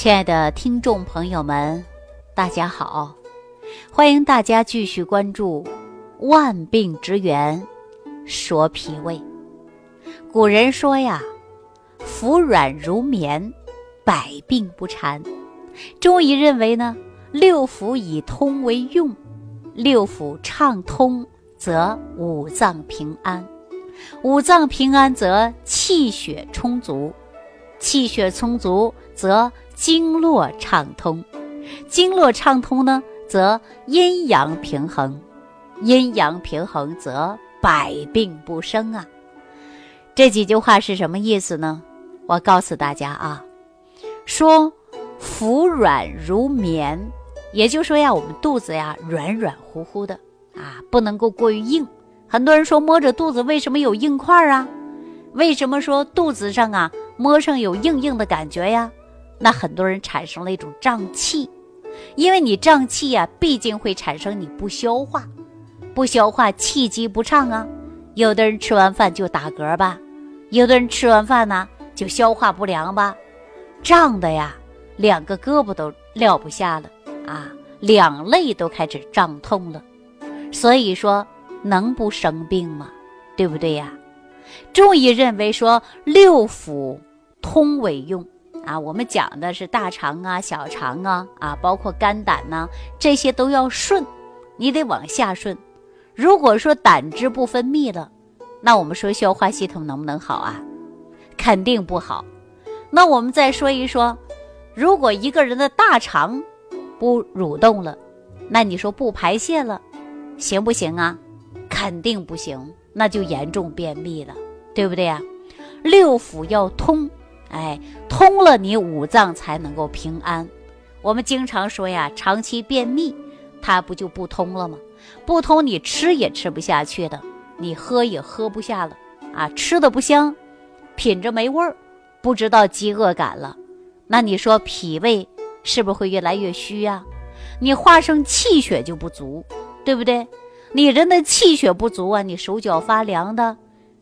亲爱的听众朋友们，大家好！欢迎大家继续关注《万病之源说脾胃》。古人说呀：“服软如绵，百病不缠。”中医认为呢，六腑以通为用，六腑畅通则五脏平安，五脏平安则气血充足，气血充足则经络畅通，经络畅通呢，则阴阳平衡，阴阳平衡则百病不生啊。这几句话是什么意思呢？我告诉大家啊，说。腹软如绵，也就是说呀，我们肚子呀软软乎乎的啊，不能够过于硬。很多人说摸着肚子为什么有硬块啊？为什么说肚子上啊摸上有硬硬的感觉呀？那很多人产生了一种胀气，因为你胀气呀，毕竟会产生你不消化，不消化气机不畅啊。有的人吃完饭就打嗝吧，有的人吃完饭呢就消化不良吧，胀的呀。两个胳膊都撂不下了啊，两肋都开始胀痛了，所以说能不生病吗？对不对呀？中医认为说六腑通为用啊，我们讲的是大肠啊、小肠啊啊，包括肝胆呐，这些都要顺，你得往下顺。如果说胆汁不分泌了，那我们说消化系统能不能好啊？肯定不好。那我们再说一说。如果一个人的大肠不蠕动了，那你说不排泄了，行不行啊？肯定不行，那就严重便秘了，对不对呀？六腑要通，哎，通了你五脏才能够平安。我们经常说呀，长期便秘，它不就不通了吗？不通，你吃也吃不下去的，你喝也喝不下了啊，吃的不香，品着没味儿，不知道饥饿感了。那你说脾胃是不是会越来越虚呀？你化生气血就不足，对不对？你人的气血不足啊，你手脚发凉的，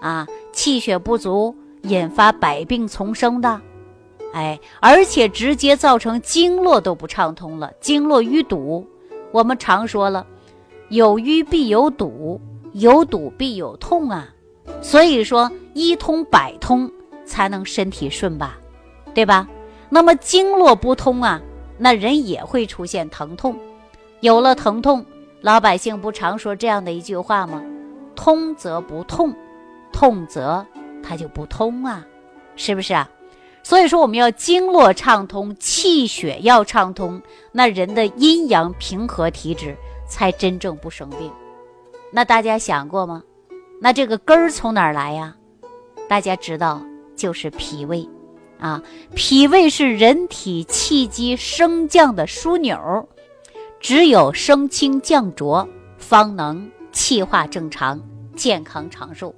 啊，气血不足引发百病丛生的，哎，而且直接造成经络都不畅通了，经络淤堵。我们常说了，有淤必有堵，有堵必有痛啊。所以说一通百通才能身体顺吧，对吧？那么经络不通啊，那人也会出现疼痛。有了疼痛，老百姓不常说这样的一句话吗？通则不痛，痛则它就不通啊，是不是啊？所以说我们要经络畅通，气血要畅通，那人的阴阳平和体质才真正不生病。那大家想过吗？那这个根儿从哪儿来呀？大家知道，就是脾胃。啊，脾胃是人体气机升降的枢纽，只有升清降浊，方能气化正常，健康长寿。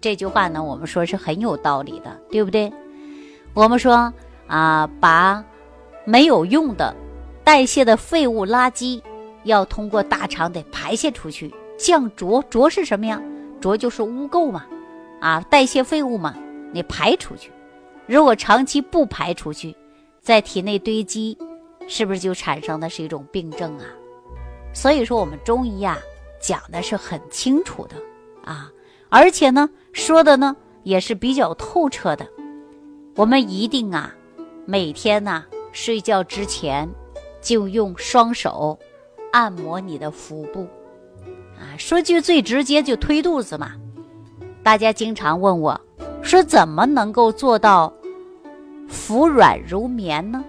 这句话呢，我们说是很有道理的，对不对？我们说啊，把没有用的代谢的废物垃圾，要通过大肠得排泄出去，降浊。浊是什么呀？浊就是污垢嘛，啊，代谢废物嘛，你排出去。如果长期不排出去，在体内堆积，是不是就产生的是一种病症啊？所以说，我们中医呀讲的是很清楚的啊，而且呢说的呢也是比较透彻的。我们一定啊每天呢睡觉之前就用双手按摩你的腹部啊，说句最直接，就推肚子嘛。大家经常问我。说怎么能够做到腹软如绵呢？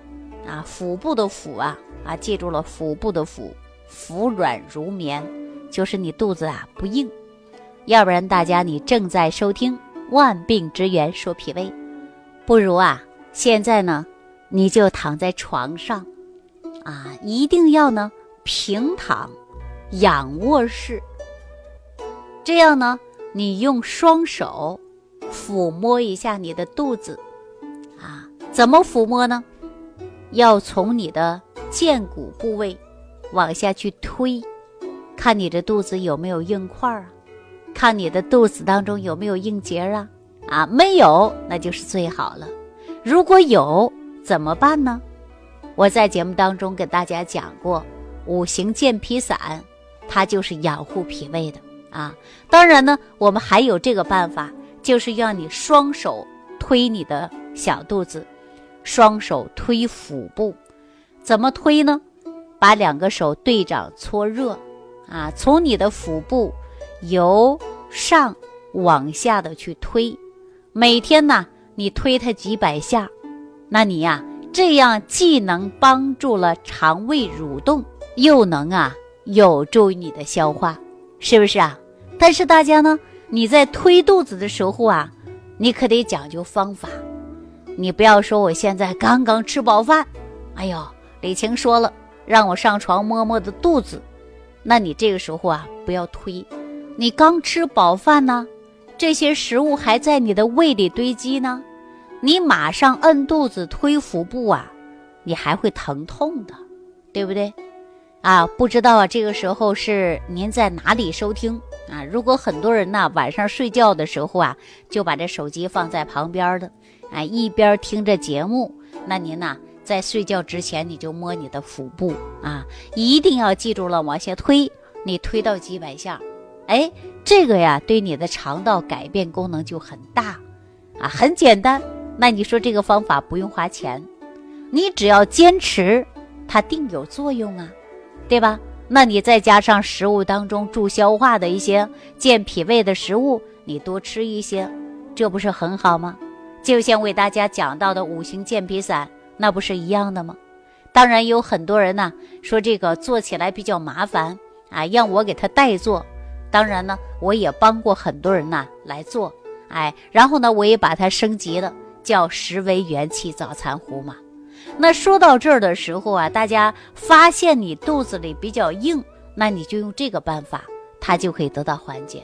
啊，腹部的腹啊啊，记住了，腹部的腹，腹软如绵，就是你肚子啊不硬。要不然，大家你正在收听《万病之源说脾胃》，不如啊，现在呢，你就躺在床上，啊，一定要呢平躺，仰卧式。这样呢，你用双手。抚摸一下你的肚子，啊，怎么抚摸呢？要从你的剑骨部位往下去推，看你的肚子有没有硬块啊？看你的肚子当中有没有硬结啊？啊，没有，那就是最好了。如果有，怎么办呢？我在节目当中给大家讲过，五行健脾散，它就是养护脾胃的啊。当然呢，我们还有这个办法，就是让你双手推你的小肚子，双手推腹部，怎么推呢？把两个手对掌搓热，啊，从你的腹部由上往下的去推，每天呢，你推它几百下，那你呀，这样既能帮助了肠胃蠕动，又能啊有助于你的消化，是不是啊？但是大家呢，你在推肚子的时候啊，你可得讲究方法，你不要说我现在刚刚吃饱饭，哎呦，李晴说了。让我上床摸摸的肚子，那你这个时候啊，不要推。你刚吃饱饭呢，这些食物还在你的胃里堆积呢，你马上摁肚子推腹部啊，你还会疼痛的，对不对？啊，不知道啊，这个时候是您在哪里收听啊？如果很多人呢晚上睡觉的时候啊，就把这手机放在旁边的，哎，一边听着节目，那您呢？在睡觉之前，你就摸你的腹部啊，一定要记住了，往下推，你推到几百下，哎，这个呀，对你的肠道改变功能就很大，啊，很简单。那你说这个方法不用花钱，你只要坚持，它定有作用啊，对吧？那你再加上食物当中助消化的一些健脾胃的食物，你多吃一些，这不是很好吗？就像为大家讲到的五行健脾散。那不是一样的吗？当然有很多人呢说这个做起来比较麻烦啊，让我给他代做。当然呢，我也帮过很多人呢来做，哎，然后呢，我也把它升级了，叫十维元气早餐壶嘛。那说到这儿的时候啊，大家发现你肚子里比较硬，那你就用这个办法，它就可以得到缓解。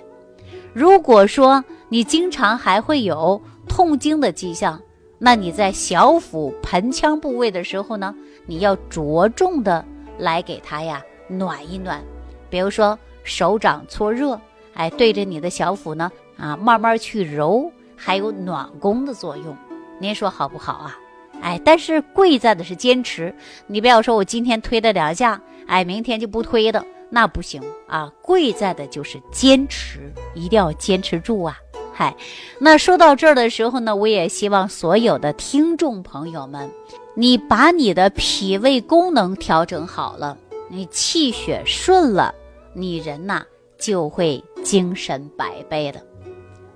如果说你经常还会有痛经的迹象，那你在小腹盆腔部位的时候呢，你要着重的来给它呀暖一暖，比如说手掌搓热，哎，对着你的小腹呢啊慢慢去揉，还有暖宫的作用，您说好不好啊？哎，但是贵在的是坚持，你不要说我今天推了两下，哎，明天就不推了，那不行啊，贵在的就是坚持，一定要坚持住啊。嗨，那说到这儿的时候呢，我也希望所有的听众朋友们，你把你的脾胃功能调整好了，你气血顺了，你人呐就会精神百倍的。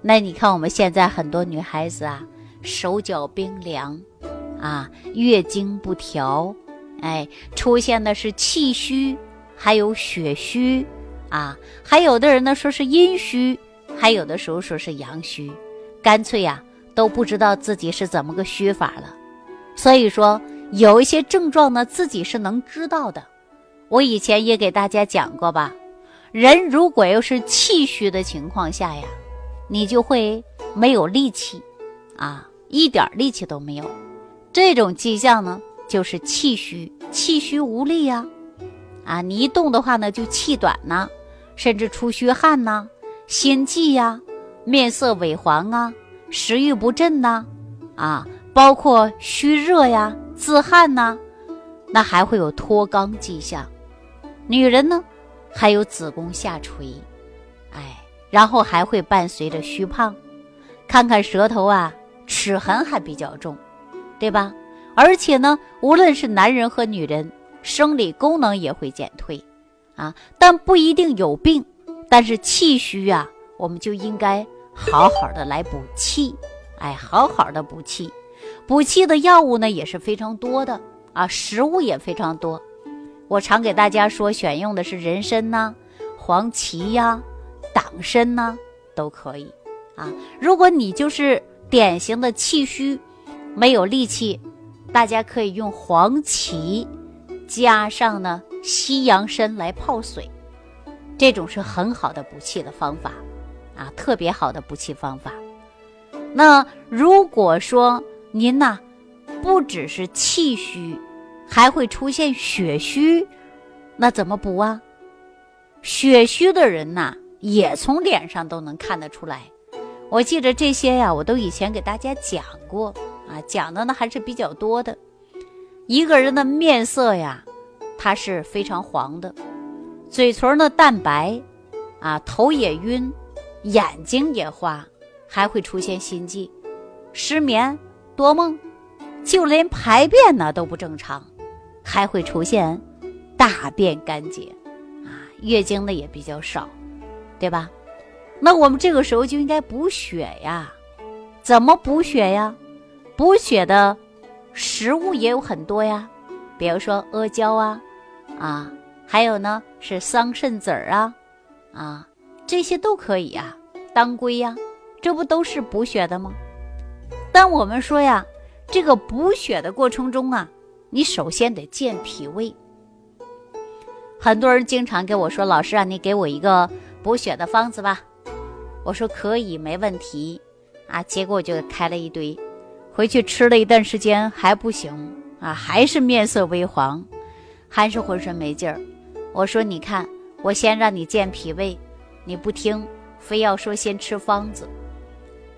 那你看我们现在很多女孩子啊，手脚冰凉，啊，月经不调，哎，出现的是气虚，还有血虚，啊，还有的人呢说是阴虚。还有的时候说是阳虚，干脆呀都不知道自己是怎么个虚法了。所以说有一些症状呢，自己是能知道的。我以前也给大家讲过吧，人如果要是气虚的情况下呀，你就会没有力气，啊，一点力气都没有。这种迹象呢，就是气虚，气虚无力呀，啊，你一动的话呢，就气短呐，甚至出虚汗呐。心悸呀，面色萎黄啊，食欲不振呐，啊，包括虚热呀、自汗呐，那还会有脱肛迹象。女人呢，还有子宫下垂，哎，然后还会伴随着虚胖。看看舌头啊，齿痕还比较重，对吧？而且呢，无论是男人和女人，生理功能也会减退，啊，但不一定有病。但是气虚啊，我们就应该好好的来补气，哎，好好的补气。补气的药物呢也是非常多的啊，食物也非常多。我常给大家说，选用的是人参呐、黄芪呀、党参呐，都可以啊。如果你就是典型的气虚，没有力气，大家可以用黄芪加上呢西洋参来泡水。这种是很好的补气的方法，啊，特别好的补气方法。那如果说您呐，不只是气虚，还会出现血虚，那怎么补啊？血虚的人呐，也从脸上都能看得出来。我记得这些呀，我都以前给大家讲过啊，讲的呢还是比较多的。一个人的面色呀，它是非常黄的，嘴唇呢淡白，啊，头也晕，眼睛也花，还会出现心悸、失眠、多梦，就连排便呢都不正常，还会出现大便干结，啊，月经呢也比较少，对吧？那我们这个时候就应该补血呀，怎么补血呀？补血的。食物也有很多呀，比如说阿胶啊，啊，还有呢是桑葚籽儿啊，啊，这些都可以呀。当归呀，这不都是补血的吗？但我们说呀，这个补血的过程中啊，你首先得健脾胃。很多人经常跟我说：“老师啊，你给我一个补血的方子吧。”我说可以，没问题啊。结果就开了一堆。回去吃了一段时间还不行啊，还是面色微黄，还是浑身没劲儿。我说：“你看，我先让你健脾胃，你不听，非要说先吃方子。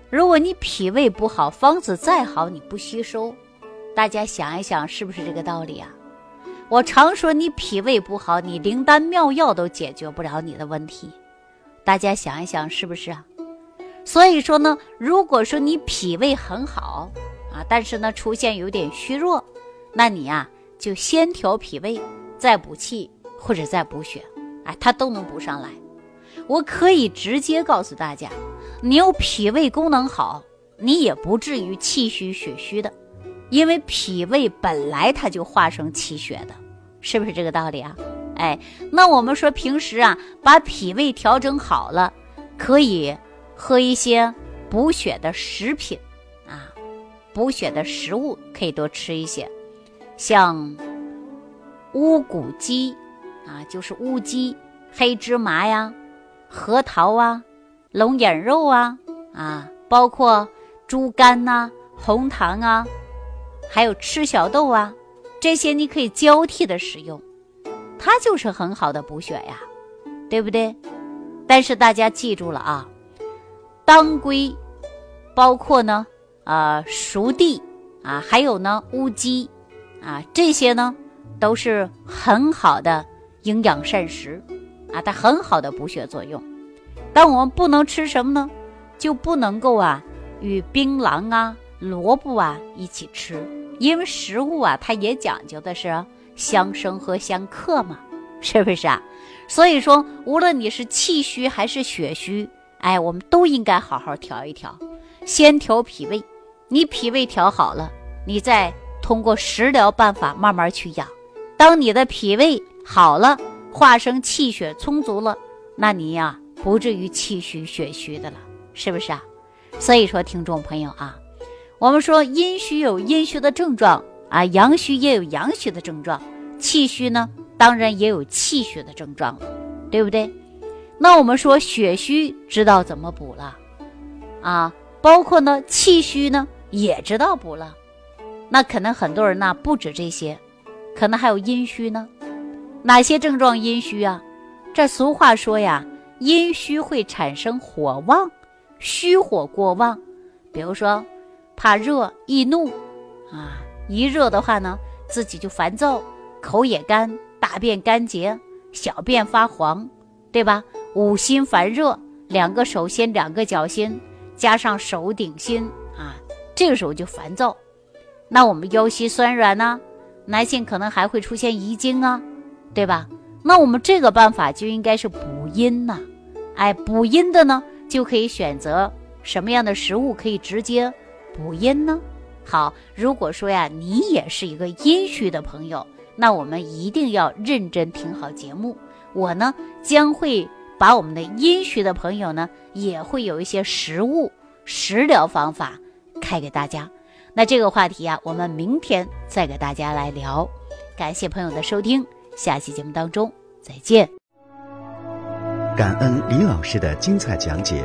如果你脾胃不好，方子再好你不吸收，大家想一想，是不是这个道理啊？我常说你脾胃不好，你灵丹妙药都解决不了你的问题。大家想一想，是不是啊？所以说呢，如果说你脾胃很好。”啊，但是呢，出现有点虚弱，那你呀就先调脾胃，再补气或者再补血，哎，它都能补上来。我可以直接告诉大家，你有脾胃功能好，你也不至于气虚血虚的，因为脾胃本来它就化生气血的，是不是这个道理啊？哎，那我们说平时啊，把脾胃调整好了，可以喝一些补血的食品啊。补血的食物可以多吃一些，像乌骨鸡啊，就是乌鸡、黑芝麻呀、核桃啊、龙眼肉啊啊，包括猪肝呐、红糖啊，还有赤小豆啊，这些你可以交替的使用，它就是很好的补血呀，对不对？但是大家记住了啊，当归，包括呢。呃，熟地啊，还有呢，乌鸡啊，这些呢都是很好的营养膳食啊，它很好的补血作用。但我们不能吃什么呢？就不能够啊与槟榔啊、萝卜啊一起吃，因为食物啊，它也讲究的是相生和相克嘛，是不是啊？所以说，无论你是气虚还是血虚，哎，我们都应该好好调一调，先调脾胃。你脾胃调好了，你再通过食疗办法慢慢去养。当你的脾胃好了，化生气血充足了，那你呀不至于气虚血虚的了，是不是啊？所以说，听众朋友啊，我们说阴虚有阴虚的症状啊，阳虚也有阳虚的症状，气虚呢，当然也有气虚的症状，对不对？那我们说血虚知道怎么补了啊？包括呢气虚呢？也知道补了，那可能很多人呢不止这些，可能还有阴虚呢。哪些症状阴虚啊？这俗话说呀，阴虚会产生火旺，虚火过旺。比如说，怕热易怒啊，一热的话呢，自己就烦躁，口也干，大便干结，小便发黄，对吧？五心烦热，两个手心，两个脚心，加上手顶心啊。这个时候就烦躁，那我们腰膝酸软呢？男性可能还会出现遗精啊，对吧？那我们这个办法就应该是补阴呐，哎，补阴的呢就可以选择什么样的食物可以直接补阴呢？好，如果说呀你也是一个阴虚的朋友，那我们一定要认真听好节目，我呢将会把我们的阴虚的朋友呢也会有一些食物食疗方法。开给大家，那这个话题啊，我们明天再给大家来聊。感谢朋友的收听，下期节目当中再见。感恩李老师的精彩讲解。